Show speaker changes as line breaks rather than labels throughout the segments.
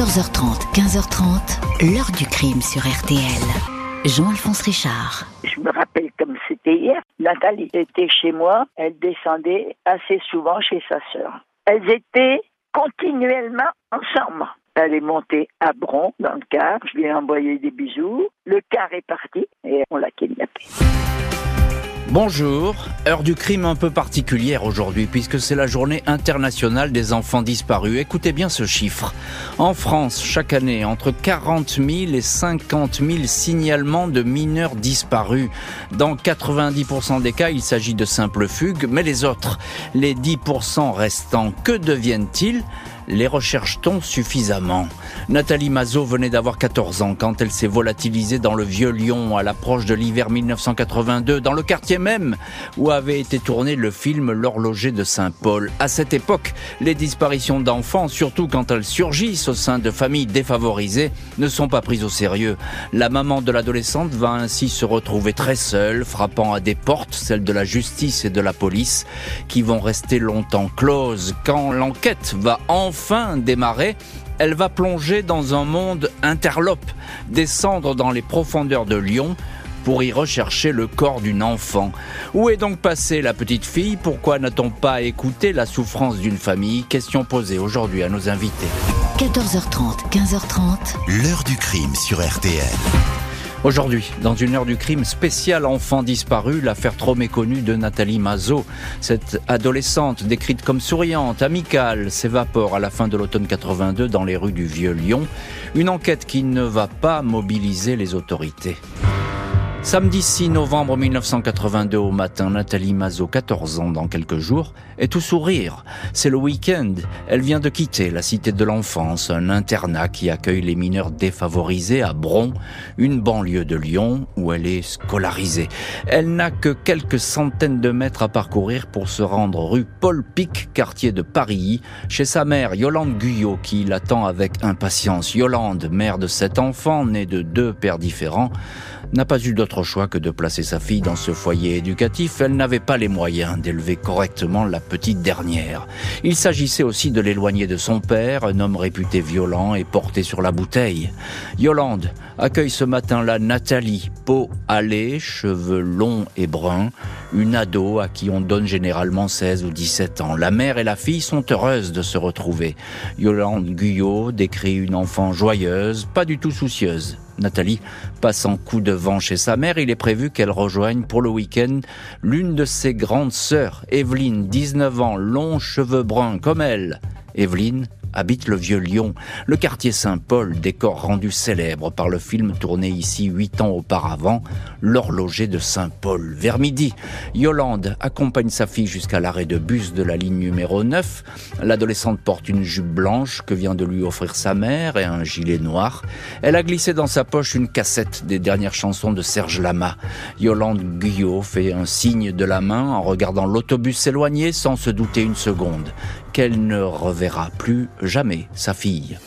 14h30, 15h30, l'heure du crime sur RTL. Jean-Alphonse Richard.
Je me rappelle comme c'était hier. Nathalie était chez moi. Elle descendait assez souvent chez sa sœur. Elles étaient continuellement ensemble. Elle est montée à Bron dans le car. Je lui ai envoyé des bisous. Le car est parti et on l'a kidnappé.
Bonjour, heure du crime un peu particulière aujourd'hui puisque c'est la journée internationale des enfants disparus. Écoutez bien ce chiffre. En France, chaque année, entre 40 000 et 50 000 signalements de mineurs disparus. Dans 90% des cas, il s'agit de simples fugues, mais les autres, les 10% restants, que deviennent-ils? Les recherche-t-on suffisamment Nathalie Mazot venait d'avoir 14 ans quand elle s'est volatilisée dans le vieux Lyon à l'approche de l'hiver 1982, dans le quartier même où avait été tourné le film L'horloger de Saint-Paul. À cette époque, les disparitions d'enfants, surtout quand elles surgissent au sein de familles défavorisées, ne sont pas prises au sérieux. La maman de l'adolescente va ainsi se retrouver très seule, frappant à des portes, celles de la justice et de la police, qui vont rester longtemps closes. Quand l'enquête va enfin enfin démarrer, elle va plonger dans un monde interlope, descendre dans les profondeurs de Lyon pour y rechercher le corps d'une enfant. Où est donc passée la petite fille? Pourquoi n'a-t-on pas écouté la souffrance d'une famille? Question posée aujourd'hui à nos invités.
14h30, 15h30.
L'heure du crime sur RTL.
Aujourd'hui, dans une heure du crime spéciale enfant disparu, l'affaire trop méconnue de Nathalie Mazot. Cette adolescente, décrite comme souriante, amicale, s'évapore à la fin de l'automne 82 dans les rues du Vieux Lyon. Une enquête qui ne va pas mobiliser les autorités. Samedi 6 novembre 1982 au matin, Nathalie Mazot, 14 ans dans quelques jours, est tout sourire. C'est le week-end. Elle vient de quitter la cité de l'enfance, un internat qui accueille les mineurs défavorisés à Bron, une banlieue de Lyon où elle est scolarisée. Elle n'a que quelques centaines de mètres à parcourir pour se rendre rue Paul Pic, quartier de Paris, chez sa mère Yolande Guyot qui l'attend avec impatience. Yolande, mère de sept enfants, née de deux pères différents, n'a pas eu d'autre choix que de placer sa fille dans ce foyer éducatif. Elle n'avait pas les moyens d'élever correctement la petite dernière. Il s'agissait aussi de l'éloigner de son père, un homme réputé violent et porté sur la bouteille. Yolande accueille ce matin-là Nathalie, peau hâlée, cheveux longs et bruns, une ado à qui on donne généralement 16 ou 17 ans. La mère et la fille sont heureuses de se retrouver. Yolande Guyot décrit une enfant joyeuse, pas du tout soucieuse. Nathalie passant coup de vent chez sa mère, il est prévu qu'elle rejoigne pour le week-end l'une de ses grandes sœurs, Evelyne, 19 ans, longs cheveux bruns comme elle. Evelyne habite le vieux Lyon, le quartier Saint-Paul, décor rendu célèbre par le film tourné ici huit ans auparavant, L'horloger de Saint-Paul. Vers midi, Yolande accompagne sa fille jusqu'à l'arrêt de bus de la ligne numéro 9. L'adolescente porte une jupe blanche que vient de lui offrir sa mère et un gilet noir. Elle a glissé dans sa poche une cassette des dernières chansons de Serge Lama. Yolande Guyot fait un signe de la main en regardant l'autobus s'éloigner sans se douter une seconde qu'elle ne reverra plus jamais sa fille.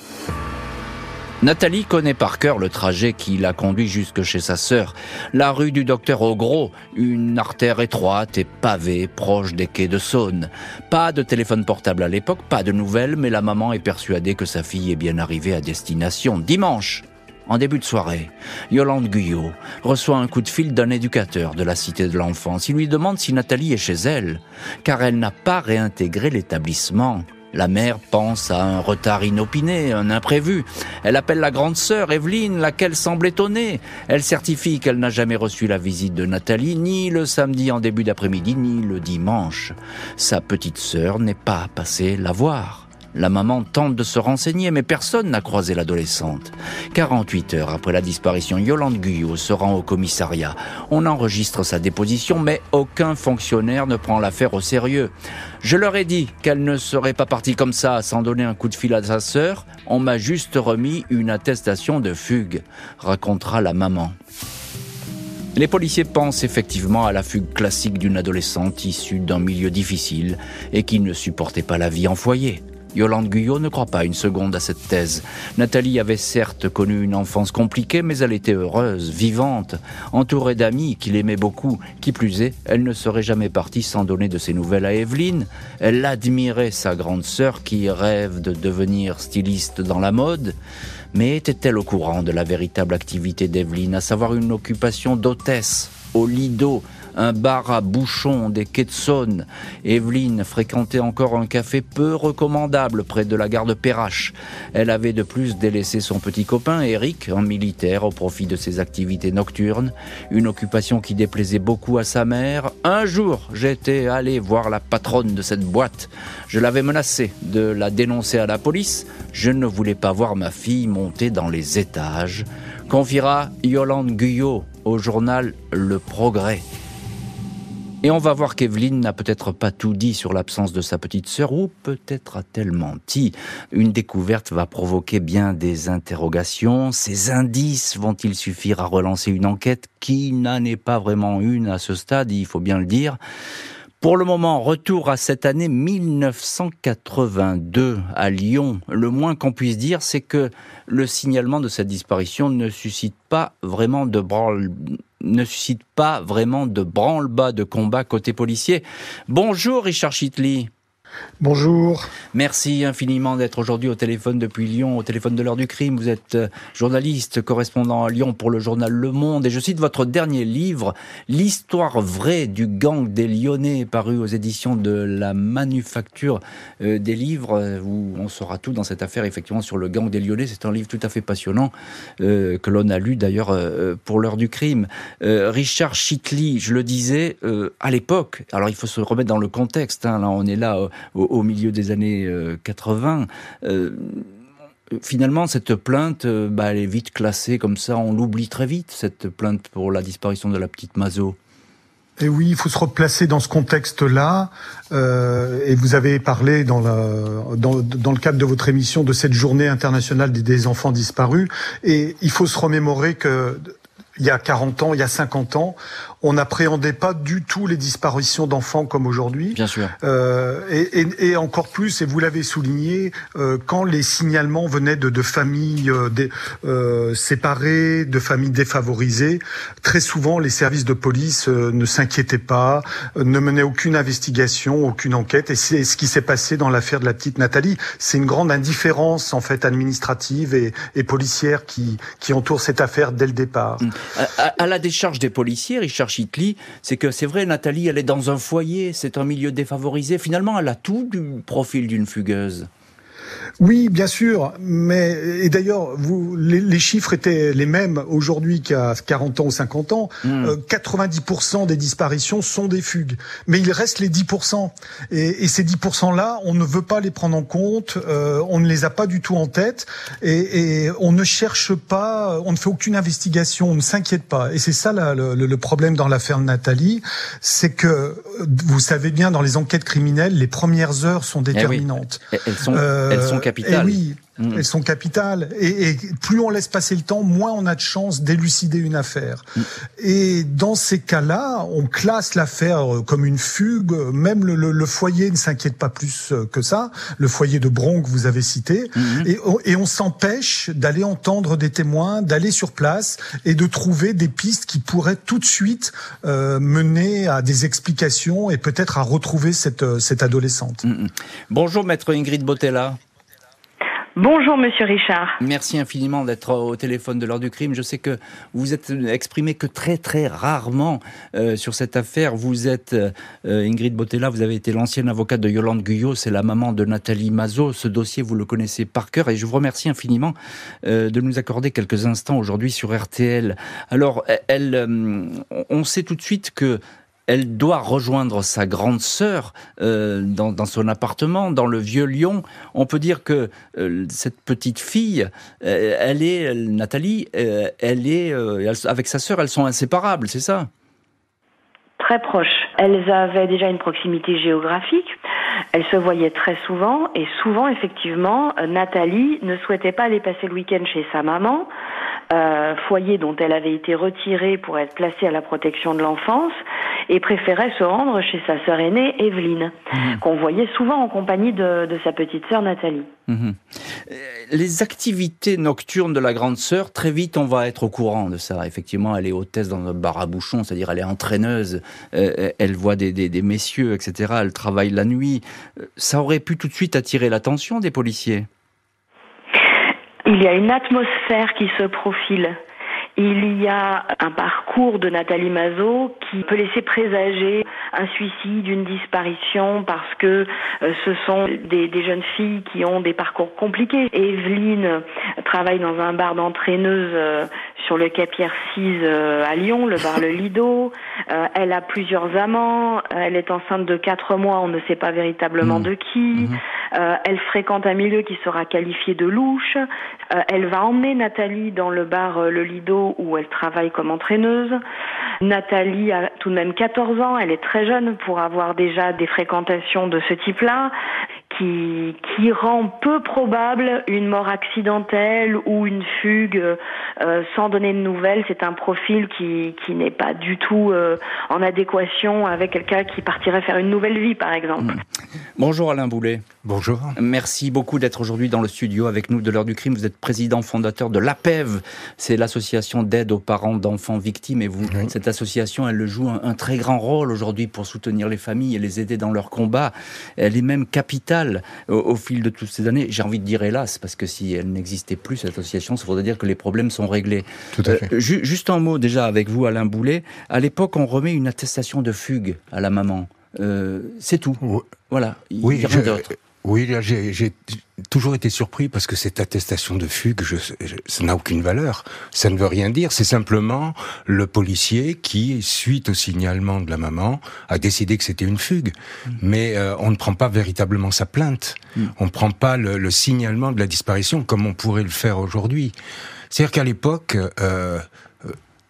Nathalie connaît par cœur le trajet qui l'a conduit jusque chez sa sœur. La rue du docteur Ogros, une artère étroite et pavée proche des quais de Saône. Pas de téléphone portable à l'époque, pas de nouvelles, mais la maman est persuadée que sa fille est bien arrivée à destination. Dimanche, en début de soirée, Yolande Guyot reçoit un coup de fil d'un éducateur de la Cité de l'Enfance. Il lui demande si Nathalie est chez elle, car elle n'a pas réintégré l'établissement. La mère pense à un retard inopiné, un imprévu. Elle appelle la grande sœur, Evelyne, laquelle semble étonnée. Elle certifie qu'elle n'a jamais reçu la visite de Nathalie, ni le samedi en début d'après-midi, ni le dimanche. Sa petite sœur n'est pas passée la voir. La maman tente de se renseigner, mais personne n'a croisé l'adolescente. 48 heures après la disparition, Yolande Guyot se rend au commissariat. On enregistre sa déposition, mais aucun fonctionnaire ne prend l'affaire au sérieux. Je leur ai dit qu'elle ne serait pas partie comme ça sans donner un coup de fil à sa sœur. On m'a juste remis une attestation de fugue, racontera la maman. Les policiers pensent effectivement à la fugue classique d'une adolescente issue d'un milieu difficile et qui ne supportait pas la vie en foyer. Yolande Guyot ne croit pas une seconde à cette thèse. Nathalie avait certes connu une enfance compliquée, mais elle était heureuse, vivante, entourée d'amis qui l'aimaient beaucoup. Qui plus est, elle ne serait jamais partie sans donner de ses nouvelles à Evelyne. Elle admirait sa grande sœur qui rêve de devenir styliste dans la mode. Mais était-elle au courant de la véritable activité d'Evelyne, à savoir une occupation d'hôtesse au Lido, un bar à bouchons des quais de. Evelyne fréquentait encore un café peu recommandable près de la gare de Perrache. Elle avait de plus délaissé son petit copain Eric en militaire au profit de ses activités nocturnes, une occupation qui déplaisait beaucoup à sa mère. Un jour, j'étais allé voir la patronne de cette boîte. Je l'avais menacée de la dénoncer à la police. Je ne voulais pas voir ma fille monter dans les étages. Confiera Yolande Guyot au journal Le Progrès. Et on va voir qu'Evelyne n'a peut-être pas tout dit sur l'absence de sa petite sœur, ou peut-être a-t-elle menti. Une découverte va provoquer bien des interrogations. Ces indices vont-ils suffire à relancer une enquête qui n'en est pas vraiment une à ce stade, il faut bien le dire. Pour le moment, retour à cette année 1982 à Lyon. Le moins qu'on puisse dire, c'est que le signalement de cette disparition ne suscite pas vraiment de branle ne suscite pas vraiment de branle-bas de combat côté policier. Bonjour Richard Chitley.
Bonjour.
Merci infiniment d'être aujourd'hui au téléphone depuis Lyon, au téléphone de l'heure du crime. Vous êtes euh, journaliste, correspondant à Lyon pour le journal Le Monde. Et je cite votre dernier livre, L'histoire vraie du gang des Lyonnais, paru aux éditions de la Manufacture euh, des livres, euh, où on saura tout dans cette affaire, effectivement, sur le gang des Lyonnais. C'est un livre tout à fait passionnant, que l'on a lu d'ailleurs pour l'heure du crime. Richard Chitley, je le disais, à l'époque, alors il faut se remettre dans le contexte, hein, là on est là au, milieu des années 80 euh, euh, finalement, cette plainte, euh, bah, elle est vite classée comme ça, on l'oublie très vite, cette plainte pour la disparition de la petite Mazo.
Et oui, il faut se replacer dans ce contexte-là. et vous avez parlé dans, le cadre de votre émission de cette journée internationale des enfants disparus. Et il faut se remémorer que il y a 40 ans, il y a 50 ans, on n'appréhendait pas du tout les disparitions d'enfants comme aujourd'hui.
Bien sûr.
Euh, et, et, et, encore plus, et vous l'avez souligné, euh, quand les signalements venaient de, de familles euh, euh séparées, de familles défavorisées, très souvent les services de police euh, ne s'inquiétaient pas, euh, ne menaient aucune investigation, aucune enquête. Et c'est ce qui s'est passé dans l'affaire de la petite Nathalie. C'est une grande indifférence en fait administrative et, et policière qui, qui entoure cette affaire dès le départ. Mmh.
À, la décharge des policiers, Richard C'est que c'est vrai, Nathalie, elle est dans un foyer, c'est un milieu défavorisé. Finalement, elle a tout du profil d'une fugueuse.
Oui, bien sûr, mais et d'ailleurs, vous les, les, chiffres étaient les mêmes aujourd'hui qu'à 40 ans ou 50 ans. 90% hmm. euh, des disparitions sont des fugues, mais il reste les 10%. Et, et ces 10%-là, on ne veut pas les prendre en compte, euh, on ne les a pas du tout en tête, et, et, on ne cherche pas, on ne fait aucune investigation, on ne s'inquiète pas. Et c'est ça le, le, problème dans l'affaire de Nathalie, c'est que vous savez bien, dans les enquêtes criminelles, les premières heures sont eh déterminantes.
Elles sont, elles sont capitales.
Eh oui, Mm. Elles sont capitales. Et, plus on laisse passer le temps, moins on a de chances d'élucider une affaire. Mm. Et dans ces cas-là, on classe l'affaire euh, comme une fugue. Même le, foyer ne s'inquiète pas plus euh, que ça. Le foyer de Bron que vous avez cité. Mm-hmm. Et, on s'empêche d'aller entendre des témoins, d'aller sur place et de trouver des pistes qui pourraient tout de suite euh, mener à des explications et peut-être à retrouver cette, cette adolescente. Mm-hmm.
Bonjour maître Ingrid Botella.
Bonjour Monsieur Richard.
Merci infiniment d'être au téléphone de l'heure du crime. Je sais que vous êtes exprimé que très très rarement euh, sur cette affaire. Vous êtes euh, Ingrid Botella, vous avez été l'ancienne avocate de Yolande Guyot, c'est la maman de Nathalie Mazot. Ce dossier, vous le connaissez par cœur et je vous remercie infiniment euh, de nous accorder quelques instants aujourd'hui sur RTL. Alors, elle, on sait tout de suite que elle doit rejoindre sa grande sœur euh, dans, son appartement, dans le vieux Lyon. On peut dire que euh, cette petite fille, euh, elle est, Nathalie, elle est, avec sa sœur, elles sont inséparables, c'est ça?
Très proches. Elles avaient déjà une proximité géographique. Elles se voyaient très souvent et souvent, effectivement, Nathalie ne souhaitait pas aller passer le week-end chez sa maman, foyer dont elle avait été retirée pour être placée à la protection de l'enfance et préférait se rendre chez sa sœur aînée, Evelyne, mhm. qu'on voyait souvent en compagnie de, sa petite sœur Nathalie. Mhm.
Euh, les activités nocturnes de la grande sœur, très vite on va être au courant de ça. Effectivement, elle est hôtesse dans un bar à bouchon, c'est-à-dire elle est entraîneuse, euh, elle voit des, des, messieurs, etc. Elle travaille la nuit. Euh, ça aurait pu tout de suite attirer l'attention des policiers.
Il y a une atmosphère qui se profile. Il y a un parcours de Nathalie Mazot qui peut laisser présager un suicide, une disparition, parce que euh, ce sont des, jeunes filles qui ont des parcours compliqués. Evelyne travaille dans un bar d'entraîneuse euh, sur le quai Pierre VI euh, à Lyon, le bar Le Lido. elle a plusieurs amants. Elle est enceinte de quatre mois. On ne sait pas véritablement mmh. de qui. Mmh. elle fréquente un milieu qui sera qualifié de louche. elle va emmener Nathalie dans le bar Le Lido où elle travaille comme entraîneuse. Nathalie a tout de même 14 ans, elle est très jeune pour avoir déjà des fréquentations de ce type-là qui, qui rend peu probable une mort accidentelle ou une fugue euh, sans donner de nouvelles. C'est un profil qui, qui n'est pas du tout euh, en adéquation avec quelqu'un qui partirait faire une nouvelle vie, par exemple.
Bonjour Alain Boulet.
Bonjour.
Merci beaucoup d'être aujourd'hui dans le studio avec nous de l'heure du crime. Vous êtes président fondateur de l'APEV, c'est l'association d'aide aux parents d'enfants victimes. Et vous, cette association, elle joue un très grand rôle aujourd'hui pour soutenir les familles et les aider dans leur combat. Elle est même capitale au, fil de toutes ces années. J'ai envie de dire hélas, parce que si elle n'existait plus, cette association, ça voudrait dire que les problèmes sont réglés.
Tout à fait.
Euh, juste un mot déjà avec vous, Alain Boulet. À l'époque, on remet une attestation de fugue à la maman. Euh, c'est tout. Voilà.
Il oui, rien d'autre. Oui, j'ai toujours été surpris parce que cette attestation de fugue, je, ça n'a aucune valeur. Ça ne veut rien dire. C'est simplement le policier qui, suite au signalement de la maman, a décidé que c'était une fugue. Mm. Mais euh, on ne prend pas véritablement sa plainte. Mm. On ne prend pas le, le, signalement de la disparition comme on pourrait le faire aujourd'hui. C'est-à-dire qu'à l'époque, euh,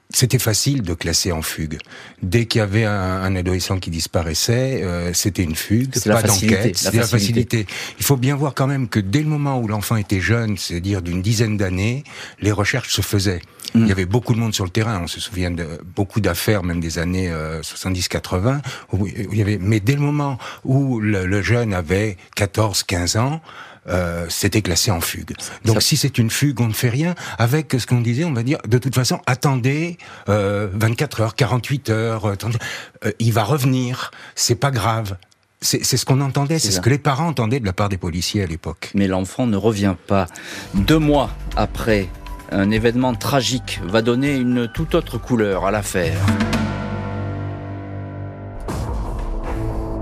c'était facile de classer en fugue. Dès qu'il y avait un, adolescent qui disparaissait, euh, c'était une fugue, pas d'enquête, c'était la facilité. Il faut bien voir quand même que dès le moment où l'enfant était jeune, c'est-à-dire d'une dizaine d'années, les recherches se faisaient. Mm. Il y avait beaucoup de monde sur le terrain. On se souvient de beaucoup d'affaires, même des années 70-80. Euh, il y avait, mais dès le moment où le, le jeune avait 14-15 ans, euh, c'était classé en fugue. Donc si c'est une fugue, on ne fait rien. Avec ce qu'on disait, on va dire, de toute façon, attendez euh, 24 heures, 48 heures, euh, euh, il va revenir, c'est pas grave. C'est ce qu'on entendait, c'est ce que les parents entendaient de la part des policiers à l'époque.
Mais l'enfant ne revient pas. Deux mois après, un événement tragique va donner une toute autre couleur à l'affaire.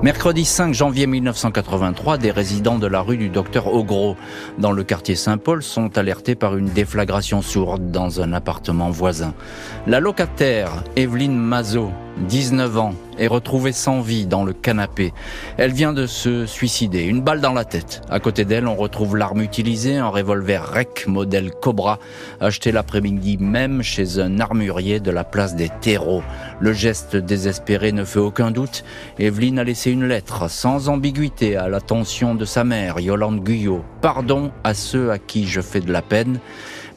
Mercredi 5 janvier 1983, des résidents de la rue du Docteur Ogros, dans le quartier Saint-Paul, sont alertés par une déflagration sourde dans un appartement voisin. La locataire, Evelyne Mazot, 19 ans, est retrouvée sans vie dans le canapé. Elle vient de se suicider, une balle dans la tête. À côté d'elle, on retrouve l'arme utilisée, un revolver REC modèle Cobra, acheté l'après-midi même chez un armurier de la place des terreaux. Le geste désespéré ne fait aucun doute. Evelyne a laissé une lettre sans ambiguïté à l'attention de sa mère, Yolande Guyot. Pardon à ceux à qui je fais de la peine.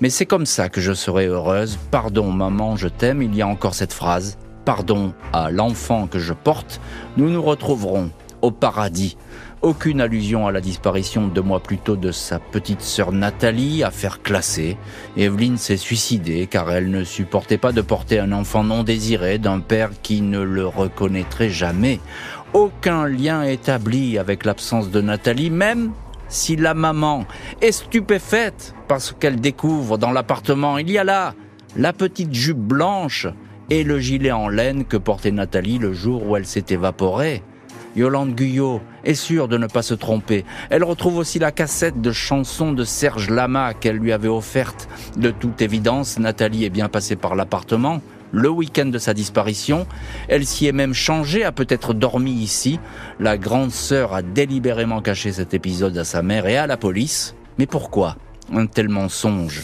Mais c'est comme ça que je serai heureuse. Pardon maman, je t'aime. Il y a encore cette phrase pardon à l'enfant que je porte, nous nous retrouverons au paradis. Aucune allusion à la disparition deux mois plus tôt de sa petite sœur Nathalie, affaire classée. Evelyne s'est suicidée car elle ne supportait pas de porter un enfant non désiré d'un père qui ne le reconnaîtrait jamais. Aucun lien établi avec l'absence de Nathalie, même si la maman est stupéfaite parce qu'elle découvre dans l'appartement, il y a là la petite jupe blanche et le gilet en laine que portait Nathalie le jour où elle s'est évaporée. Yolande Guyot est sûre de ne pas se tromper. Elle retrouve aussi la cassette de chansons de Serge Lama qu'elle lui avait offerte. De toute évidence, Nathalie est bien passée par l'appartement le week-end de sa disparition. Elle s'y est même changée, a peut-être dormi ici. La grande sœur a délibérément caché cet épisode à sa mère et à la police. Mais pourquoi un tel mensonge?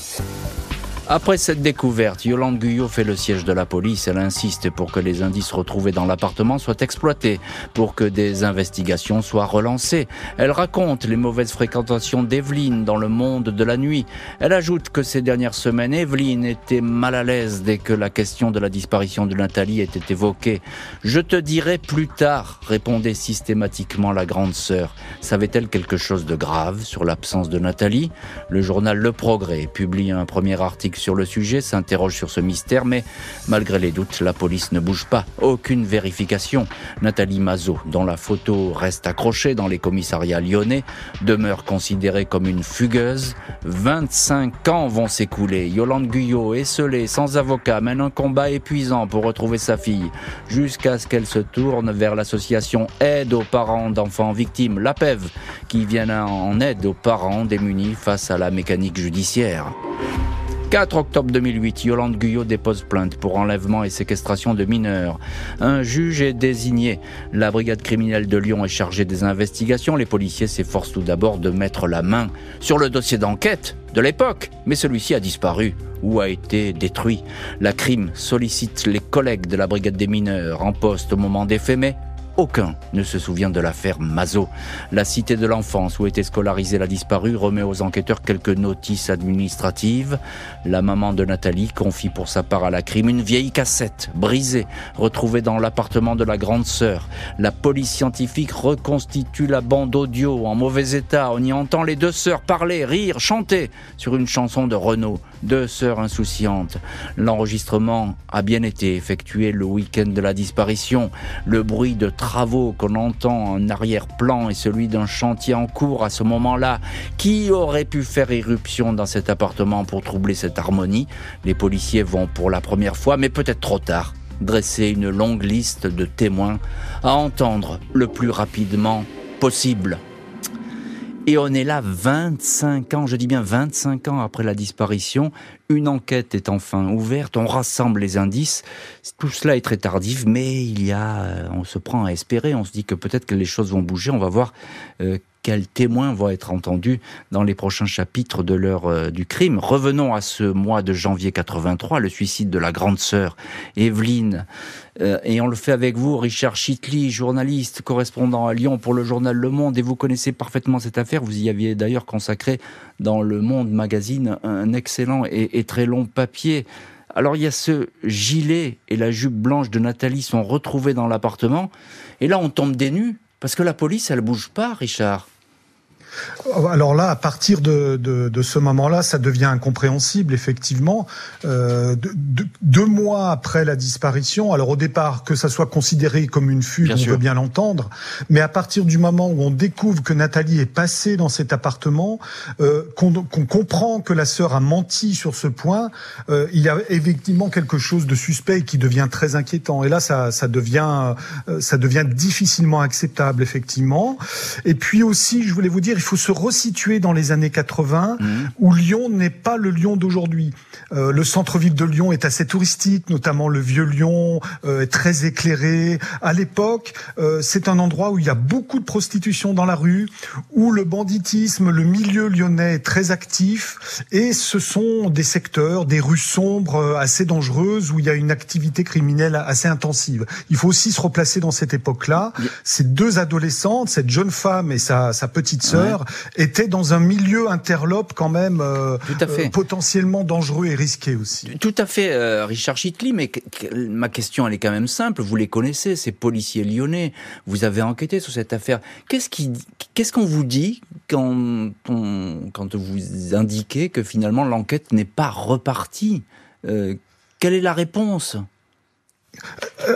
Après cette découverte, Yolande Guyot fait le siège de la police. Elle insiste pour que les indices retrouvés dans l'appartement soient exploités, pour que des investigations soient relancées. Elle raconte les mauvaises fréquentations d'Evelyne dans le monde de la nuit. Elle ajoute que ces dernières semaines, Evelyne était mal à l'aise dès que la question de la disparition de Nathalie était évoquée. Je te dirai plus tard, répondait systématiquement la grande sœur. Savait-elle quelque chose de grave sur l'absence de Nathalie? Le journal Le Progrès publie un premier article sur le sujet, s'interroge sur ce mystère, mais malgré les doutes, la police ne bouge pas. Aucune vérification. Nathalie Mazot, dont la photo reste accrochée dans les commissariats lyonnais, demeure considérée comme une fugueuse. 25 ans vont s'écouler. Yolande Guyot, esselée, sans avocat, mène un combat épuisant pour retrouver sa fille, jusqu'à ce qu'elle se tourne vers l'association Aide aux parents d'enfants victimes, l'APEV, qui vient en aide aux parents démunis face à la mécanique judiciaire. 4 octobre 2008, Yolande Guyot dépose plainte pour enlèvement et séquestration de mineurs. Un juge est désigné. La brigade criminelle de Lyon est chargée des investigations. Les policiers s'efforcent tout d'abord de mettre la main sur le dossier d'enquête de l'époque, mais celui-ci a disparu ou a été détruit. La crime sollicite les collègues de la brigade des mineurs en poste au moment des aucun ne se souvient de l'affaire Mazo. La cité de l'enfance où était scolarisée la disparue remet aux enquêteurs quelques notices administratives. La maman de Nathalie confie pour sa part à la crime une vieille cassette brisée retrouvée dans l'appartement de la grande sœur. La police scientifique reconstitue la bande audio en mauvais état. On y entend les deux sœurs parler, rire, chanter sur une chanson de Renault. Deux sœurs insouciantes. L'enregistrement a bien été effectué le week-end de la disparition. Le bruit de travaux qu'on entend en arrière-plan et celui d'un chantier en cours à ce moment-là. Qui aurait pu faire irruption dans cet appartement pour troubler cette harmonie? Les policiers vont pour la première fois, mais peut-être trop tard, dresser une longue liste de témoins à entendre le plus rapidement possible. Et on est là 25 ans, je dis bien 25 ans après la disparition. Une enquête est enfin ouverte, on rassemble les indices. Tout cela est très tardif, mais il y a, euh, on se prend à espérer, on se dit que peut-être que les choses vont bouger. On va voir euh, quels témoins vont être entendus dans les prochains chapitres de l'heure euh, du crime. Revenons à ce mois de janvier 83, le suicide de la grande sœur Evelyne. Euh, et on le fait avec vous, Richard Chitli, journaliste, correspondant à Lyon pour le journal Le Monde, et vous connaissez parfaitement cette affaire. Vous y aviez d'ailleurs consacré dans Le Monde magazine un excellent et, et très long papier. Alors il y a ce gilet et la jupe blanche de Nathalie sont retrouvés dans l'appartement, et là on tombe des nues parce que la police, elle bouge pas, Richard.
Alors là, à partir de, de, de ce moment-là, ça devient incompréhensible, effectivement. Euh, deux mois après la disparition, alors au départ, que ça soit considéré comme une fuite, on peut bien l'entendre, mais à partir du moment où on découvre que Nathalie est passée dans cet appartement, euh, qu'on comprend que la sœur a menti sur ce point, euh, il y a effectivement quelque chose de suspect qui devient très inquiétant. Et là, ça, ça devient, euh, ça devient difficilement acceptable, effectivement. Et puis aussi, je voulais vous dire, il faut se resituer dans les années 80, mmh. où Lyon n'est pas le Lyon d'aujourd'hui. Euh, le centre-ville de Lyon est assez touristique, notamment le vieux Lyon euh, est très éclairé. À l'époque, euh, c'est un endroit où il y a beaucoup de prostitution dans la rue, où le banditisme, le milieu lyonnais est très actif, et ce sont des secteurs, des rues sombres euh, assez dangereuses où il y a une activité criminelle assez intensive. Il faut aussi se replacer dans cette époque-là. Ces deux adolescentes, cette jeune femme et sa, sa petite sœur, était dans un milieu interlope quand même euh, euh, potentiellement dangereux et risqué aussi.
Tout à fait, euh, Richard Chitli, mais ma question elle est quand même simple. Vous les connaissez, ces policiers lyonnais. Vous avez enquêté sur cette affaire. Qu'est-ce qui, qu'est-ce qu'on vous dit quand on, quand vous indiquez que finalement l'enquête n'est pas repartie? Quelle est la réponse?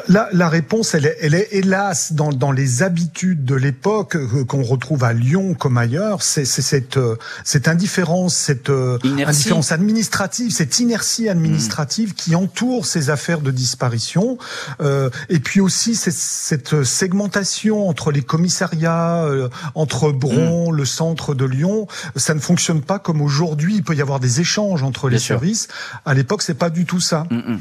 La, la, réponse, elle est, elle est hélas dans, dans les habitudes de l'époque euh, qu'on retrouve à Lyon comme ailleurs. C'est cette, euh, cette indifférence, cette euh, indifférence administrative, cette inertie administrative mmh. qui entoure ces affaires de disparition. Euh, et puis aussi cette segmentation entre les commissariats, entre Bron, mmh. le centre de Lyon. Ça ne fonctionne pas comme aujourd'hui. Il peut y avoir des échanges entre les services. À l'époque, c'est pas du tout ça.
Mmh,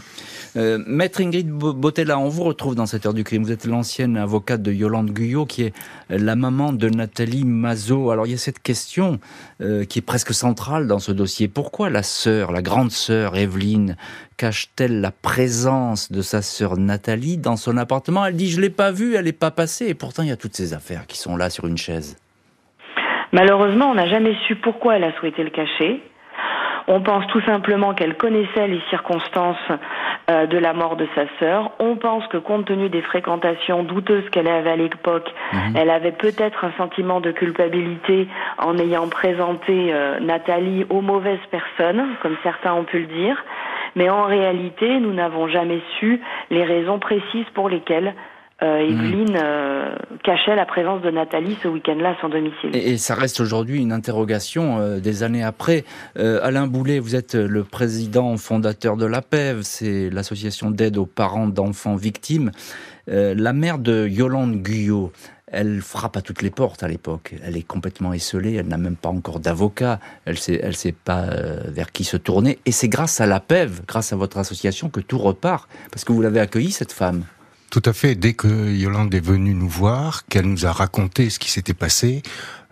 Maître Ingrid Botella, on vous retrouve dans cette heure du crime. Vous êtes l'ancienne avocate de Yolande Guyot, qui est la maman de Nathalie Mazot. Alors il y a cette question euh, qui est presque centrale dans ce dossier. Pourquoi la sœur, la grande sœur Evelyne, cache-t-elle la présence de sa sœur Nathalie dans son appartement? Elle dit je l'ai pas vue, elle n'est pas passée. Et pourtant il y a toutes ces affaires qui sont là sur une chaise.
Malheureusement, on n'a jamais su pourquoi elle a souhaité le cacher. On pense tout simplement qu'elle connaissait les circonstances euh, de la mort de sa sœur. On pense que compte tenu des fréquentations douteuses qu'elle avait à l'époque, mhm. elle avait peut-être un sentiment de culpabilité en ayant présenté euh, Nathalie aux mauvaises personnes, comme certains ont pu le dire. Mais en réalité, nous n'avons jamais su les raisons précises pour lesquelles euh, Evelyne euh, cachait la présence de Nathalie ce week-end-là à son domicile.
Et, ça reste aujourd'hui une interrogation euh, des années après. Alain Boulet, vous êtes le président fondateur de l'APEV, c'est l'association d'aide aux parents d'enfants victimes. la mère de Yolande Guyot, elle frappe à toutes les portes à l'époque. Elle est complètement esselée, elle n'a même pas encore d'avocat, elle sait, elle sait pas vers qui se tourner. Et c'est grâce à l'APEV, grâce à votre association, que tout repart, parce que vous l'avez accueillie, cette femme.
Tout à fait. Dès que Yolande est venue nous voir, qu'elle nous a raconté ce qui s'était passé,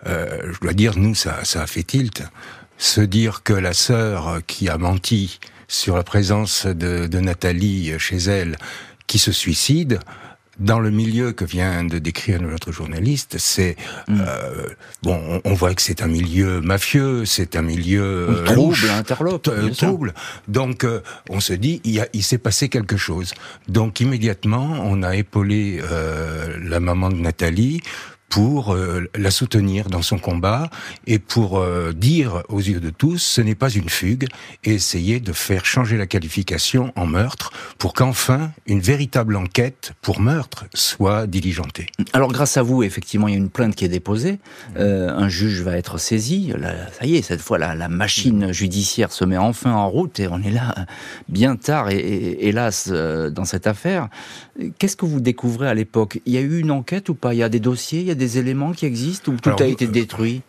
euh, je dois dire, nous, ça, a fait tilt. Se dire que la sœur qui a menti sur la présence de, de Nathalie chez elle, qui se suicide, dans le milieu que vient de décrire notre journaliste, c'est mm. euh, bon, on, voit que c'est un milieu mafieux, c'est un milieu
euh, trouble, interlope,
euh, trouble. Donc on se dit il, il s'est passé quelque chose. Donc immédiatement on a épaulé la maman de Nathalie pour euh, la soutenir dans son combat et pour euh, dire aux yeux de tous ce n'est pas une fugue et essayer de faire changer la qualification en meurtre pour qu'enfin une véritable enquête pour meurtre soit diligentée.
Alors grâce à vous, effectivement, il y a une plainte qui est déposée, euh, un juge va être saisi, ça y est, cette fois la, la, machine judiciaire se met enfin en route et on est là bien tard et, hélas dans cette affaire. Qu'est-ce que vous découvrez à l'époque? Il y a eu une enquête ou pas? Il y a des dossiers, il y a éléments qui existent ou tout a été euh, détruit?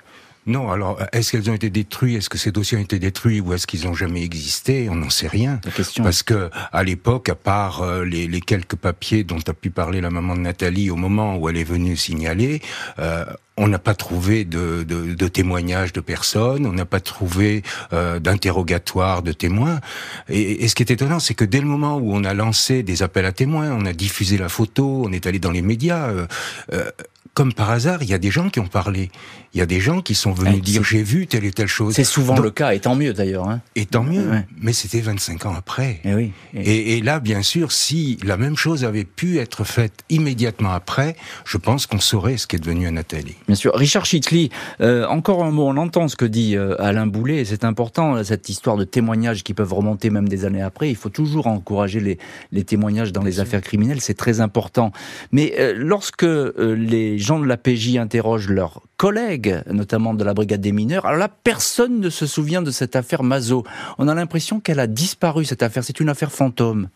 Non, alors est-ce qu'elles ont été détruites? Est-ce que ces dossiers ont été détruits ou est-ce qu'ils n'ont jamais existé? On n'en sait rien. Parce que à l'époque, à part euh, les, les, quelques papiers dont a pu parler la maman de Nathalie au moment où elle est venue signaler, euh, on n'a pas trouvé de, de, de, témoignages de personnes, on n'a pas trouvé euh, d'interrogatoire de témoins. Et, et, ce qui est étonnant, c'est que dès le moment où on a lancé des appels à témoins, on a diffusé la photo, on est allé dans les médias, euh comme par hasard, il y a des gens qui ont parlé. Il y a des gens qui sont venus dire j'ai vu telle et telle chose.
C'est souvent le cas, et tant mieux d'ailleurs. Hein.
Et tant mieux, mais c'était 25 ans après.
Et, eh oui,
et... là, bien sûr, si la même chose avait pu être faite immédiatement après, je pense qu'on saurait ce qui est devenu à Nathalie.
Bien sûr. Richard Chitley, euh, encore un mot, on entend ce que dit euh, Alain Boulet, et c'est important, cette histoire de témoignages qui peuvent remonter même des années après. Il faut toujours encourager les, les témoignages dans les affaires criminelles, c'est très important. Mais euh, lorsque les gens de la PJ interrogent leurs collègues, notamment de la brigade des mineurs. Alors là, personne ne se souvient de cette affaire Mazo. On a l'impression qu'elle a disparu, cette affaire. C'est une affaire fantôme.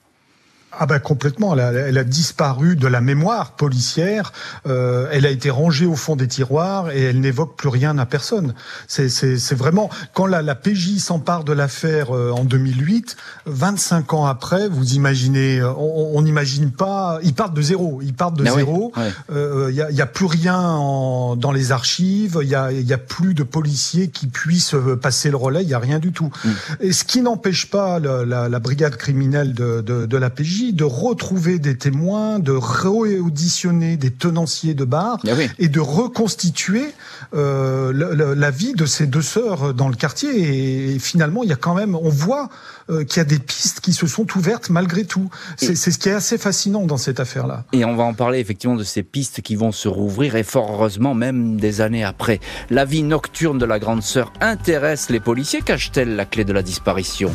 Ah ben complètement, elle a, elle a, disparu de la mémoire policière, euh, elle a été rangée au fond des tiroirs et elle n'évoque plus rien à personne. C'est vraiment, quand la, la PJ s'empare de l'affaire euh, en 2008, 25 ans après, vous imaginez, euh, on n'imagine pas, ils partent de zéro, ils partent de ah zéro, il euh, n'y a, y a, plus rien en, dans les archives, il n'y a, y a plus de policiers qui puissent passer le relais, il n'y a rien du tout. Mm. Et ce qui n'empêche pas la, la, la, brigade criminelle de, de, de la PJ de retrouver des témoins, de réauditionner des tenanciers de bar ah et de reconstituer euh, la vie de ces deux sœurs dans le quartier. Et, finalement, il y a quand même, on voit euh, qu'il y a des pistes qui se sont ouvertes malgré tout. C'est ce qui est assez fascinant dans cette affaire-là.
Et on va en parler effectivement de ces pistes qui vont se rouvrir et fort heureusement même des années après. La vie nocturne de la grande sœur intéresse les policiers. Cache-t-elle la clé de la disparition?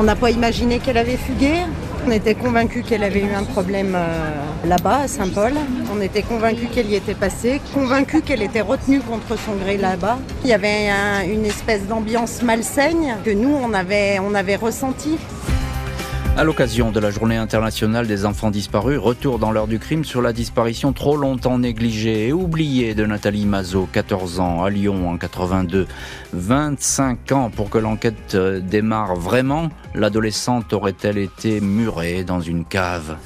On n'a pas imaginé qu'elle avait fugué. On était convaincus qu'elle avait eu un problème euh, là-bas, à Saint-Paul. On était convaincus qu'elle y était passée, convaincus qu'elle était retenue contre son gré là-bas. Il y avait une espèce d'ambiance malsaine que nous, on avait, on avait ressenti.
À l'occasion de la journée internationale des enfants disparus, retour dans l'heure du crime sur la disparition trop longtemps négligée et oubliée de Nathalie Mazot, 14 ans, à Lyon en 82. 25 ans pour que l'enquête euh, démarre vraiment. L'adolescente aurait-elle été murée dans une cave?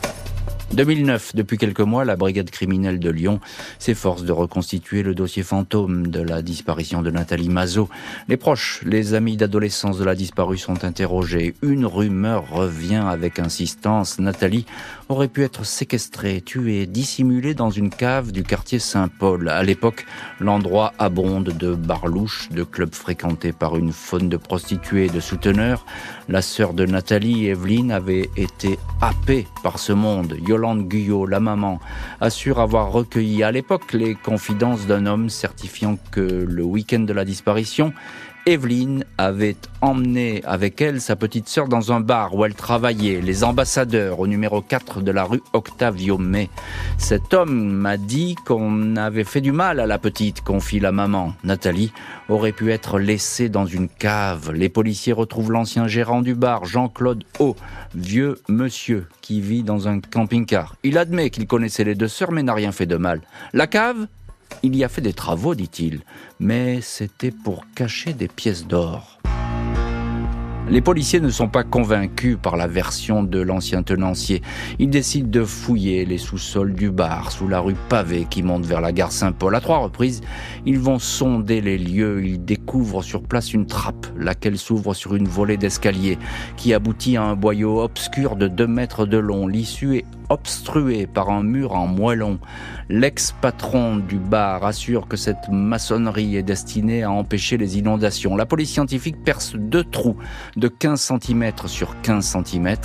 2009, depuis quelques mois, la brigade criminelle de Lyon s'efforce de reconstituer le dossier fantôme de la disparition de Nathalie Mazot. Les proches, les amis d'adolescence de la disparue sont interrogés. Une rumeur revient avec insistance. Nathalie aurait pu être séquestrée, tuée, dissimulée dans une cave du quartier Saint-Paul. À l'époque, l'endroit abonde de barlouches, de clubs fréquentés par une faune de prostituées et de souteneurs. La sœur de Nathalie, Evelyne, avait été happée par ce monde. Yolande Guyot, la maman, assure avoir recueilli à l'époque les confidences d'un homme certifiant que le week-end de la disparition, Evelyne avait emmené avec elle sa petite sœur dans un bar où elle travaillait, les ambassadeurs, au numéro 4 de la rue Octavio May. Cet homme m'a dit qu'on avait fait du mal à la petite, confie la maman. Nathalie aurait pu être laissée dans une cave. Les policiers retrouvent l'ancien gérant du bar, Jean-Claude O, vieux monsieur qui vit dans un camping-car. Il admet qu'il connaissait les deux sœurs mais n'a rien fait de mal. La cave il y a fait des travaux, dit-il, mais c'était pour cacher des pièces d'or. Les policiers ne sont pas convaincus par la version de l'ancien tenancier. Ils décident de fouiller les sous-sols du bar sous la rue pavée qui monte vers la gare Saint-Paul. À trois reprises, ils vont sonder les lieux. Ils découvrent sur place une trappe, laquelle s'ouvre sur une volée d'escalier qui aboutit à un boyau obscur de deux mètres de long. L'issue est obstruée par un mur en moellon. L'ex-patron du bar assure que cette maçonnerie est destinée à empêcher les inondations. La police scientifique perce deux trous de 15 cm sur 15 cm.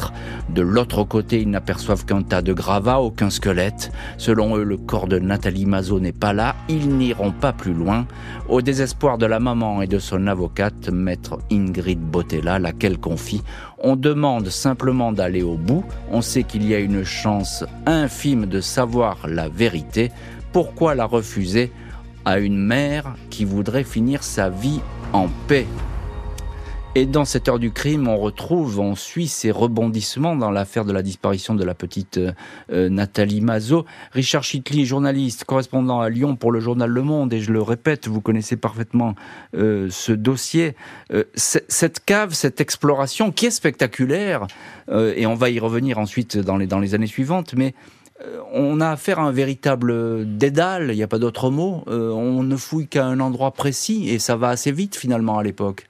De l'autre côté, ils n'aperçoivent qu'un tas de gravats, aucun squelette. Selon eux, le corps de Nathalie Mazot n'est pas là. Ils n'iront pas plus loin. Au désespoir de la maman et de son avocate, maître Ingrid Botella, laquelle confie on demande simplement d'aller au bout. On sait qu'il y a une chance infime de savoir la vérité. Pourquoi la refuser à une mère qui voudrait finir sa vie en paix? Et dans cette heure du crime, on retrouve, on suit ces rebondissements dans l'affaire de la disparition de la petite euh, Nathalie Mazot. Richard Chitley, journaliste, correspondant à Lyon pour le journal Le Monde, et je le répète, vous connaissez parfaitement euh, ce dossier. Euh, cette cave, cette exploration qui est spectaculaire, et on va y revenir ensuite dans les, dans les années suivantes, mais on a affaire à un véritable dédale, il n'y a pas d'autre mot. on ne fouille qu'à un endroit précis et ça va assez vite finalement à l'époque.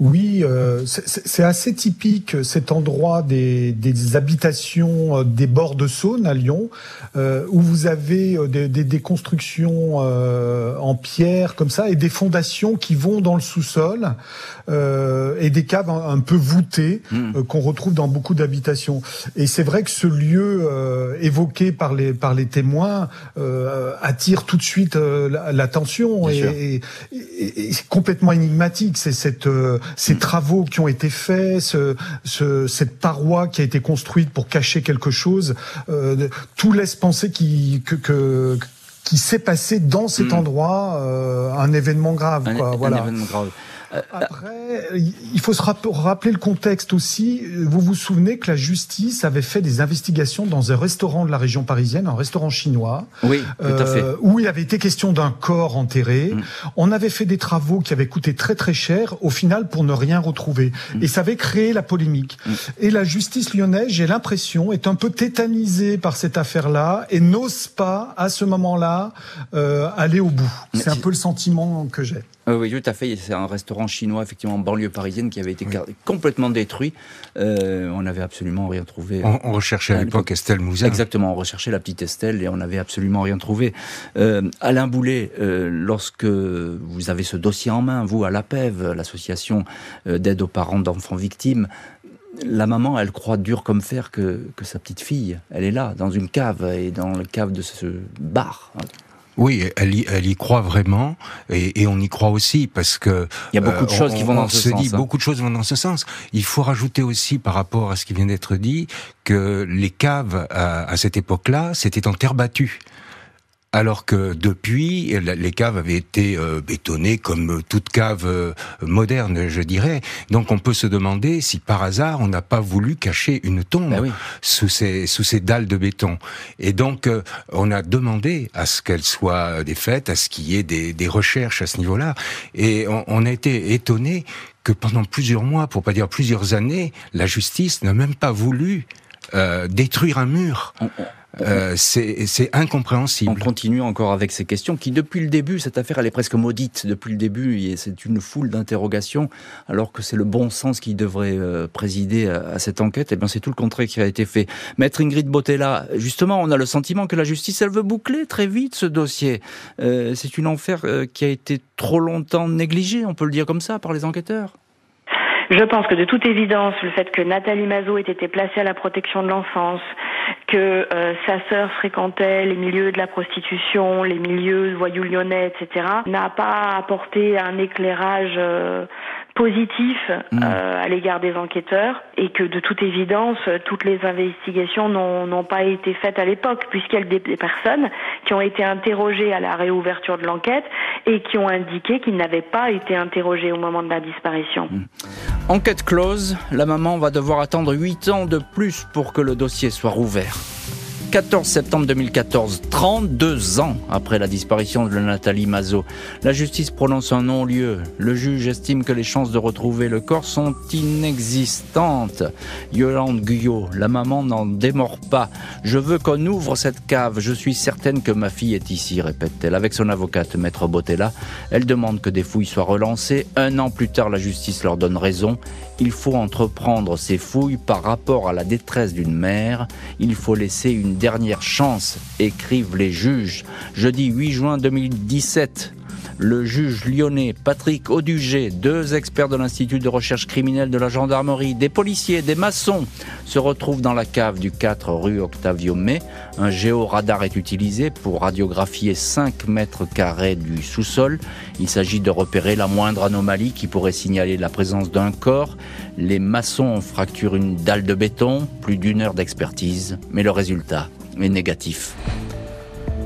Oui, euh, c'est assez typique cet endroit des, habitations euh, des bords de Saône à Lyon, euh, où vous avez des, constructions en pierre comme ça et des fondations qui vont dans le sous-sol et des caves un, peu voûtées hmm. qu'on retrouve dans beaucoup d'habitations. Et c'est vrai que ce lieu évoqué par les par les témoins attire tout de suite l'attention et, et, c'est complètement énigmatique. C'est cette ces travaux qui ont été faits, ce, cette paroi qui a été construite pour cacher quelque chose, euh, tout laisse penser qui, que, que qui s'est passé dans cet hmm. endroit euh, un événement grave. quoi, voilà. événement grave. Après, il faut se rappeler le contexte aussi. Vous vous souvenez que la justice avait fait des investigations dans un restaurant de la région parisienne, un restaurant chinois,
oui, tout à fait. Euh,
où il avait été question d'un corps enterré. Mm. On avait fait des travaux qui avaient coûté très très cher, au final pour ne rien retrouver. Mm. Et ça avait créé la polémique. Mm. Et la justice lyonnaise, j'ai l'impression, est un peu tétanisée par cette affaire-là et n'ose pas, à ce moment-là, euh, aller au bout. C'est un peu le sentiment que j'ai.
Oui, tout à fait. C'est un restaurant chinois, effectivement, en banlieue parisienne, qui avait été complètement détruit. Euh, on n'avait absolument rien trouvé.
On, recherchait à l'époque Estelle Mouzin.
Exactement, on recherchait la petite Estelle et on n'avait absolument rien trouvé. Euh, Alain Boulet, euh, lorsque vous avez ce dossier en main, vous, à l'APEV, l'association d'aide aux parents d'enfants victimes, la maman, elle croit dur comme fer que, que sa petite fille, elle est là, dans une cave, et dans le cave de ce bar.
Oui, elle y, elle y croit vraiment, et, et, on y croit aussi parce que
il y a beaucoup de euh, choses qui vont dans ce
se
sens.
Dit,
hein.
Beaucoup de choses vont dans ce sens. Il faut rajouter aussi, par rapport à ce qui vient d'être dit, que les caves à, à cette époque-là, c'était en terre battue. Alors que depuis, les caves avaient été euh, bétonnées comme toute cave euh, moderne, je dirais. Donc on peut se demander si par hasard on n'a pas voulu cacher une tombe
Ben oui.
sous ces sous ces dalles de béton. Et donc euh, on a demandé à ce qu'elles soient défaites, à ce qu'il y ait des, des recherches à ce niveau-là. Et on, on a été étonné que pendant plusieurs mois, pour pas dire plusieurs années, la justice n'a même pas voulu euh, détruire un mur.
On-
Euh, c'est incompréhensible.
On continue encore avec ces questions qui, depuis le début, cette affaire, elle est presque maudite depuis le début c'est une foule d'interrogations, alors que c'est le bon sens qui devrait euh, présider à, cette enquête. Et bien, c'est tout le contraire qui a été fait. Maître Ingrid Botella, justement, on a le sentiment que la justice, elle veut boucler très vite ce dossier. Euh, c'est une euh, qui a été trop longtemps négligée, on peut le dire comme ça, par les enquêteurs.
Je pense que de toute évidence, le fait que Nathalie Mazot ait été placée à la protection de l'enfance, que euh, sa sœur fréquentait les milieux de la prostitution, les milieux voyous lyonnais, etc., n'a pas apporté un éclairage euh, positif euh, à l'égard des enquêteurs et que de toute évidence, toutes les investigations n'ont pas été faites à l'époque puisqu'il y a des, des personnes qui ont été interrogées à la réouverture de l'enquête et qui ont indiqué qu'ils n'avaient pas été interrogés au moment de la disparition.
Enquête close, la maman va devoir attendre 8 ans de plus pour que le dossier soit rouvert. 14 septembre 2014, 32 ans après la disparition de Nathalie Mazot, la justice prononce un non-lieu. Le juge estime que les chances de retrouver le corps sont inexistantes. Yolande Guyot, la maman n'en démord pas. Je veux qu'on ouvre cette cave. Je suis certaine que ma fille est ici, répète-t-elle. Avec son avocate, maître Botella, elle demande que des fouilles soient relancées. Un an plus tard, la justice leur donne raison. Il faut entreprendre ces fouilles par rapport à la détresse d'une mère. Il faut laisser une dernière chance, écrivent les juges. Jeudi 8 juin 2017, le juge lyonnais Patrick Audugé, deux experts de l'Institut de recherche criminelle de la gendarmerie, des policiers, des maçons, se retrouvent dans la cave du 4 rue Octavio May. Un géoradar est utilisé pour radiographier 5 mètres carrés du sous-sol. Il s'agit de repérer la moindre anomalie qui pourrait signaler la présence d'un corps. Les maçons fracturent une dalle de béton, plus d'une heure d'expertise, mais le résultat est négatif.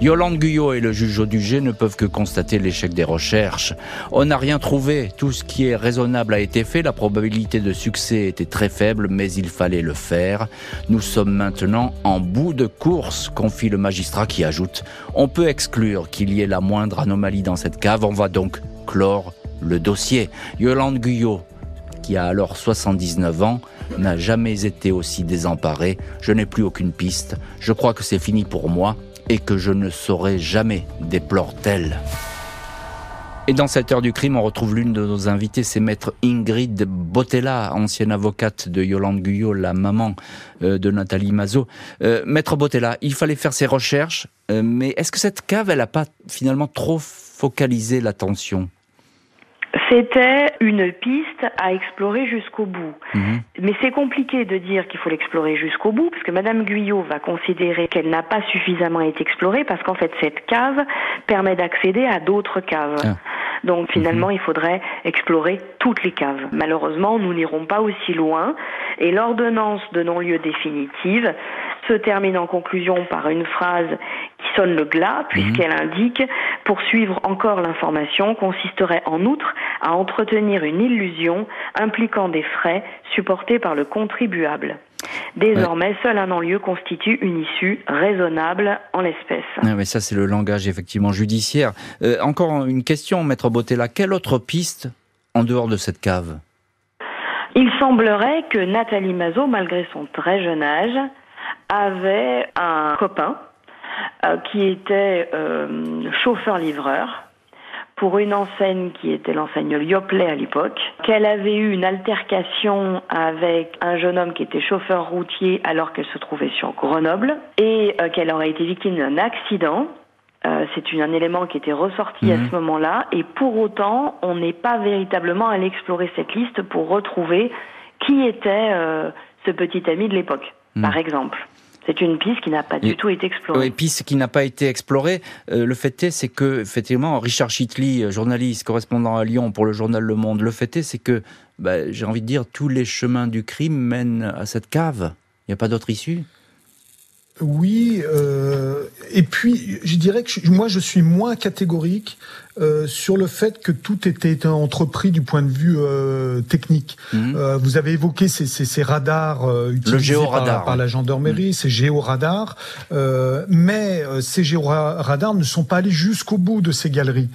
Yolande Guyot et le juge Audugé ne peuvent que constater l'échec des recherches. On n'a rien trouvé. Tout ce qui est raisonnable a été fait. La probabilité de succès était très faible, mais il fallait le faire. Nous sommes maintenant en bout de course, confie le magistrat qui ajoute. On peut exclure qu'il y ait la moindre anomalie dans cette cave. On va donc clore le dossier. Yolande Guyot, qui a alors 79 ans, n'a jamais été aussi désemparée. Je n'ai plus aucune piste. Je crois que c'est fini pour moi et que je ne saurai jamais, déplore-t-elle. Et dans cette heure du crime, on retrouve l'une de nos invitées, c'est maître Ingrid Botella, ancienne avocate de Yolande Guyot, la maman euh, de Nathalie Mazot. Euh, maître Botella, il fallait faire ses recherches, euh, mais est-ce que cette cave, elle n'a pas finalement trop focalisé l'attention?
C'était une piste à explorer jusqu'au bout.
Mhm.
Mais c'est compliqué de dire qu'il faut l'explorer jusqu'au bout, parce que Madame Guyot va considérer qu'elle n'a pas suffisamment été explorée, parce qu'en fait, cette cave permet d'accéder à d'autres caves.
Ah.
Donc finalement, il faudrait explorer toutes les caves. Malheureusement, nous n'irons pas aussi loin, et l'ordonnance de non-lieu définitive se termine en conclusion par une phrase qui sonne le glas, puisqu'elle indique poursuivre encore l'information consisterait en outre à entretenir une illusion impliquant des frais supportés par le contribuable. Désormais, seul un non-lieu constitue une issue raisonnable en l'espèce.
Ah, mais ça, c'est le langage effectivement judiciaire. Euh, encore une question, maître Botella. Quelle autre piste en dehors de cette cave?
Il semblerait que Nathalie Mazot, malgré son très jeune âge, avait un copain euh, qui était euh, chauffeur-livreur pour une enseigne qui était l'enseigne Yoplait à l'époque, qu'elle avait eu une altercation avec un jeune homme qui était chauffeur routier alors qu'elle se trouvait sur Grenoble et euh, qu'elle aurait été victime d'un accident. Euh, c'est un élément qui était ressorti à
Mhm.
ce moment-là et pour autant, on n'est pas véritablement allé explorer cette liste pour retrouver qui était euh, ce petit ami de l'époque,
Mhm.
par exemple. C'est une piste qui n'a pas
Et-
du tout été explorée.
Puis, ce qui n'a pas été exploré, euh, le fait est, c'est que, effectivement, Richard Chitley, euh, journaliste, correspondant à Lyon pour le journal Le Monde, le fait est, c'est que, bah, j'ai envie de dire, tous les chemins du crime mènent à cette cave. Il n'y a pas d'autre issue?
Oui, euh, et puis je dirais que moi je suis moins catégorique euh, sur le fait que tout était entrepris du point de vue euh, technique. Mhm. Euh, vous avez évoqué ces, ces, ces radars euh, utilisés par, par, la gendarmerie, mhm. ces géoradars, mais ces géoradars ne sont pas allés jusqu'au bout de ces galeries.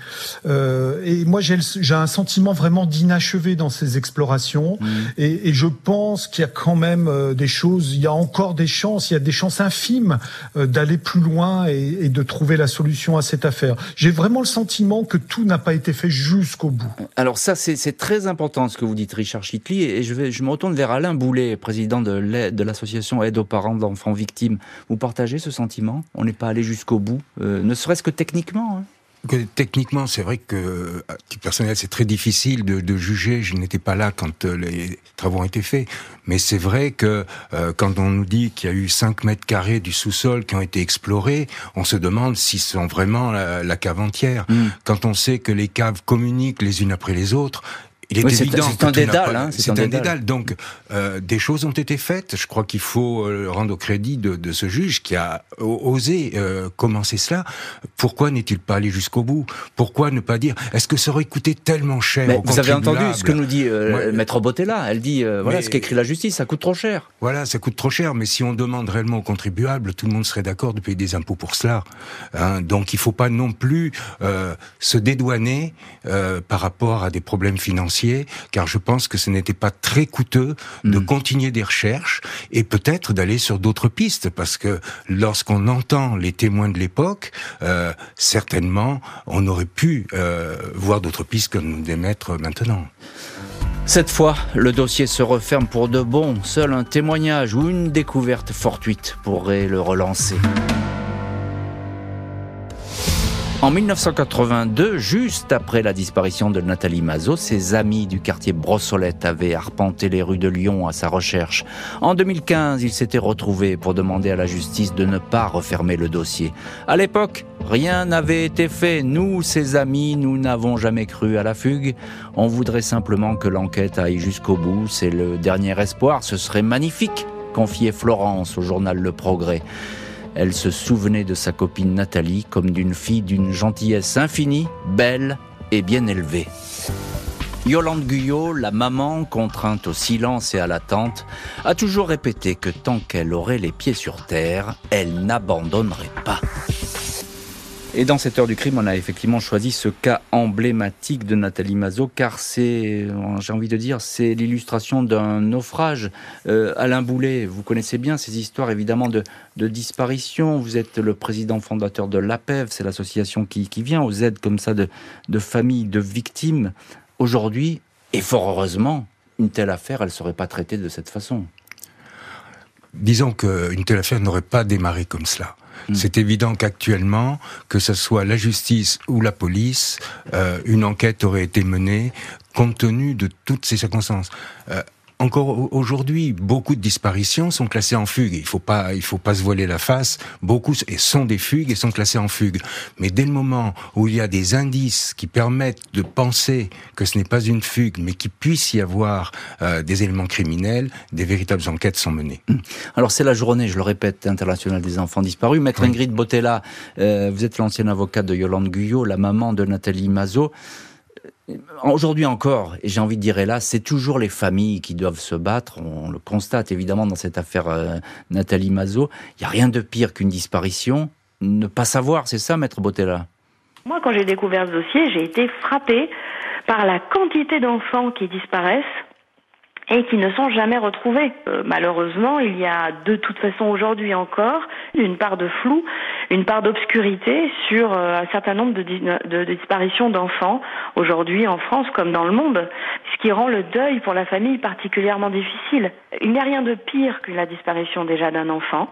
et moi j'ai un sentiment vraiment d'inachevé dans ces explorations, mhm. et, et, je pense qu'il y a quand même des choses, il y a encore des chances, il y a des chances infimes d'aller plus loin et, et de trouver la solution à cette affaire. J'ai vraiment le sentiment que tout n'a pas été fait jusqu'au bout.
Alors ça, c'est très important ce que vous dites, Richard Chitli, et je, vais, je me retourne vers Alain Boulet, président de l'association Aide aux parents d'enfants victimes. Vous partagez ce sentiment? On n'est pas allé jusqu'au bout, euh, ne serait-ce que techniquement hein?
Techniquement, c'est vrai que, à titre personnel, c'est très difficile de, de juger. Je n'étais pas là quand euh, les travaux ont été faits. Mais c'est vrai que euh, quand on nous dit qu'il y a eu 5 mètres carrés du sous-sol qui ont été explorés, on se demande si sont vraiment la, cave entière. Mm. Quand on sait que les caves communiquent les unes après les autres, il est évident
c'est un dédale. Hein,
c'est un, dédale. Donc, euh, des choses ont été faites. Je crois qu'il faut euh, rendre au crédit de, de, ce juge qui a osé euh, commencer cela. Pourquoi n'est-il pas allé jusqu'au bout? Pourquoi ne pas dire Est-ce que ça aurait coûté tellement cher Mais
Vous avez entendu ce que nous dit euh, Maître Botella. Elle dit euh, voilà ce qu'écrit la justice, ça coûte trop cher.
Voilà, ça coûte trop cher. Mais si on demande réellement aux contribuables, tout le monde serait d'accord de payer des impôts pour cela. Hein Donc, il faut pas non plus se dédouaner par rapport à des problèmes financiers car je pense que ce n'était pas très coûteux de hmm. continuer des recherches et peut-être d'aller sur d'autres pistes, parce que lorsqu'on entend les témoins de l'époque, euh, certainement, on aurait pu euh, voir d'autres pistes que nous démettre maintenant.
Cette fois, le dossier se referme pour de bon. Seul un témoignage ou une découverte fortuite pourrait le relancer. En 1982, juste après la disparition de Nathalie Mazot, ses amis du quartier Brossolette avaient arpenté les rues de Lyon à sa recherche. En 2015, ils s'étaient retrouvés pour demander à la justice de ne pas refermer le dossier. À l'époque, rien n'avait été fait. Nous, ses amis, nous n'avons jamais cru à la fugue. On voudrait simplement que l'enquête aille jusqu'au bout. C'est le dernier espoir. Ce serait magnifique, confiait Florence au journal Le Progrès. Elle se souvenait de sa copine Nathalie comme d'une fille d'une gentillesse infinie, belle et bien élevée. Yolande Guyot, la maman, contrainte au silence et à l'attente, a toujours répété que tant qu'elle aurait les pieds sur terre, elle n'abandonnerait pas. Et dans cette heure du crime, on a effectivement choisi ce cas emblématique de Nathalie Mazot, car c'est, j'ai envie de dire, c'est l'illustration d'un naufrage. Euh, Alain Boulet, vous connaissez bien ces histoires évidemment de, de disparition. Vous êtes le président fondateur de l'APEV, c'est l'association qui, qui, vient aux aides comme ça de, de familles de victimes. Aujourd'hui, et fort heureusement, une telle affaire, elle ne serait pas traitée de cette façon.
Disons qu'une telle affaire n'aurait pas démarré comme cela. Mm. C'est évident qu'actuellement, que ce soit la justice ou la police, euh, une enquête aurait été menée compte tenu de toutes ces circonstances. Euh, encore aujourd'hui, beaucoup de disparitions sont classées en fugue. Il faut pas, il faut pas se voiler la face. Beaucoup sont des fugues et sont classées en fugue. Mais dès le moment où il y a des indices qui permettent de penser que ce n'est pas une fugue, mais qu'il puisse y avoir euh, des éléments criminels, des véritables enquêtes sont menées. Hum.
Alors c'est la journée, je le répète, internationale des enfants disparus. Maître Ingrid Botella, euh, vous êtes l'ancienne avocate de Yolande Guyot, la maman de Nathalie Mazot. Aujourd'hui encore, et j'ai envie de dire là, c'est toujours les familles qui doivent se battre. On le constate évidemment dans cette affaire euh, Nathalie Mazot. Il n'y a rien de pire qu'une disparition. Ne pas savoir, c'est ça, Maître Botella
Moi, quand j'ai découvert ce dossier, j'ai été frappée par la quantité d'enfants qui disparaissent et qui ne sont jamais retrouvés. Euh, malheureusement, il y a de toute façon aujourd'hui encore une part de flou, une part d'obscurité sur euh, un certain nombre de, de disparitions d'enfants aujourd'hui en France comme dans le monde, ce qui rend le deuil pour la famille particulièrement difficile. Il n'y a rien de pire que la disparition déjà d'un enfant,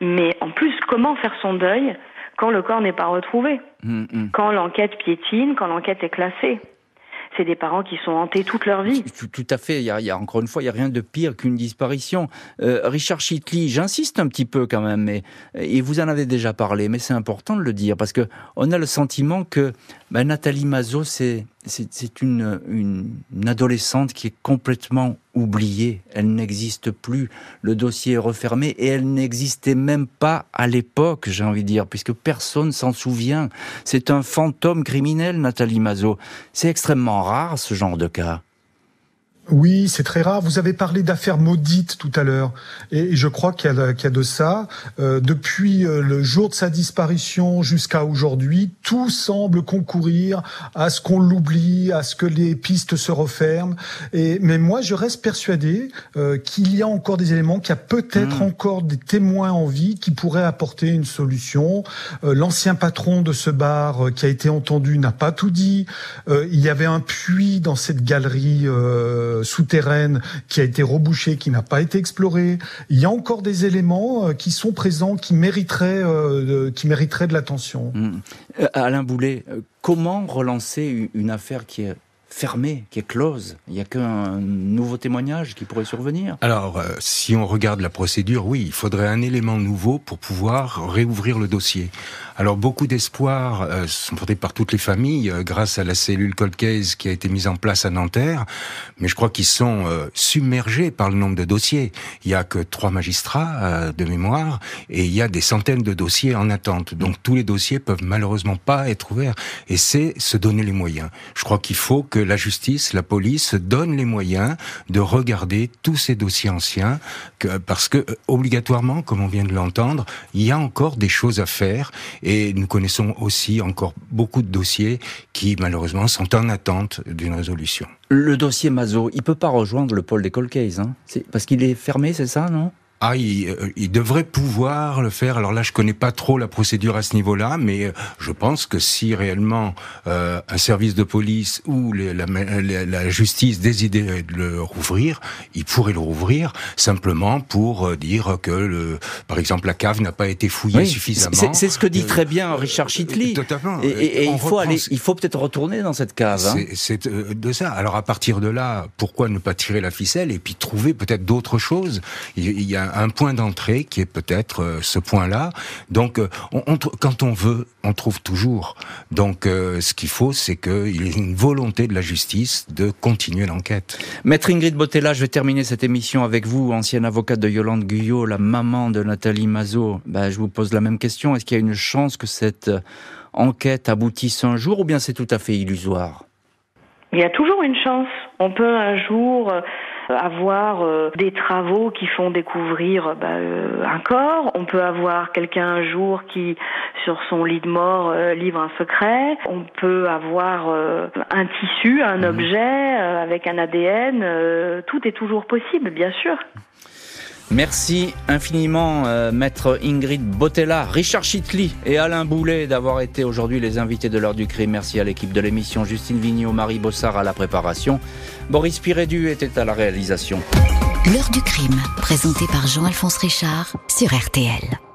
mais en plus, comment faire son deuil quand le corps n'est pas retrouvé, mmh, mmh. quand l'enquête piétine, quand l'enquête est classée? C'est des parents qui sont hantés toute leur vie.
Tout, à fait. Il y, a, encore une fois, il n'y a rien de pire qu'une disparition. Euh, Richard Chitli, j'insiste un petit peu quand même, mais, et vous en avez déjà parlé, mais c'est important de le dire parce que on a le sentiment que ben, Nathalie Mazot, c'est c'est une, une, adolescente qui est complètement oubliée, elle n'existe plus, le dossier est refermé et elle n'existait même pas à l'époque, j'ai envie de dire, puisque personne s'en souvient. C'est un fantôme criminel, Nathalie Mazot. C'est extrêmement rare ce genre de cas.
Oui, c'est très rare. Vous avez parlé d'affaires maudites tout à l'heure, et je crois qu'il y, a de ça. Euh, depuis euh, le jour de sa disparition jusqu'à aujourd'hui, tout semble concourir à ce qu'on l'oublie, à ce que les pistes se referment. Et mais moi, je reste persuadé euh, qu'il y a encore des éléments, qu'il y a peut-être hmm. encore des témoins en vie qui pourraient apporter une solution. L'ancien patron de ce bar qui a été entendu n'a pas tout dit. il y avait un puits dans cette galerie. Euh, souterraine qui a été rebouchée, qui n'a pas été explorée. Il y a encore des éléments euh, qui sont présents, qui mériteraient, euh, qui mériteraient de l'attention.
Mmh. Alain Boulet, comment relancer une affaire qui est fermée, qui est close. Il n'y a qu'un nouveau témoignage qui pourrait survenir.
Alors, euh, si on regarde la procédure, oui, il faudrait un élément nouveau pour pouvoir réouvrir le dossier. Alors, beaucoup d'espoirs euh, sont portés par toutes les familles euh, grâce à la cellule cold case qui a été mise en place à Nanterre, mais je crois qu'ils sont submergés par le nombre de dossiers. Il y a que trois magistrats de mémoire et il y a des centaines de dossiers en attente. Donc, tous les dossiers peuvent malheureusement pas être ouverts et c'est se donner les moyens. Je crois qu'il faut que la justice, la police donne les moyens de regarder tous ces dossiers anciens, parce que euh, obligatoirement, comme on vient de l'entendre, il y a encore des choses à faire et nous connaissons aussi encore beaucoup de dossiers qui malheureusement sont en attente d'une résolution.
Le dossier Mazo, il peut pas rejoindre le pôle des cold hein parce qu'il est fermé, c'est ça, non?
Ah, euh, il, devrait pouvoir le faire. Alors là, je connais pas trop la procédure à ce niveau-là, mais euh, je pense que si réellement euh, un service de police ou la, la, justice décidait de le rouvrir, il pourrait le rouvrir simplement pour dire que, le, par exemple, la cave n'a pas été fouillée suffisamment.
C'est ce que dit très bien Richard Chitley. Et, et, il faut aller, il faut peut-être retourner dans cette cave. Hein.
C'est de ça. Alors à partir de là, pourquoi ne pas tirer la ficelle et puis trouver peut-être d'autres choses? Il y a un point d'entrée qui est peut-être euh, ce point-là. Donc, euh, on, quand on veut, on trouve toujours. Donc, euh, ce qu'il faut, c'est qu'il y ait une volonté de la justice de continuer l'enquête.
Maître Ingrid Botella, je vais terminer cette émission avec vous, ancienne avocate de Yolande Guyot, la maman de Nathalie Mazot. Ben, je vous pose la même question. Est-ce qu'il y a une chance que cette enquête aboutisse un jour ou bien c'est tout à fait illusoire?
Il y a toujours une chance. On peut un jour avoir euh, des travaux qui font découvrir bah, euh, un corps. On peut avoir quelqu'un un jour qui, sur son lit de mort, euh, livre un secret. On peut avoir un tissu, un mhm. objet avec un ADN. tout est toujours possible, bien sûr.
Merci infiniment, maître Ingrid Botella, Richard Chitley et Alain Boulet d'avoir été aujourd'hui les invités de l'heure du crime. Merci à l'équipe de l'émission, Justine Vignot, Marie Bossard à la préparation. Boris Pirédu était à la réalisation.
L'heure du crime, présenté par Jean-Alphonse Richard sur RTL.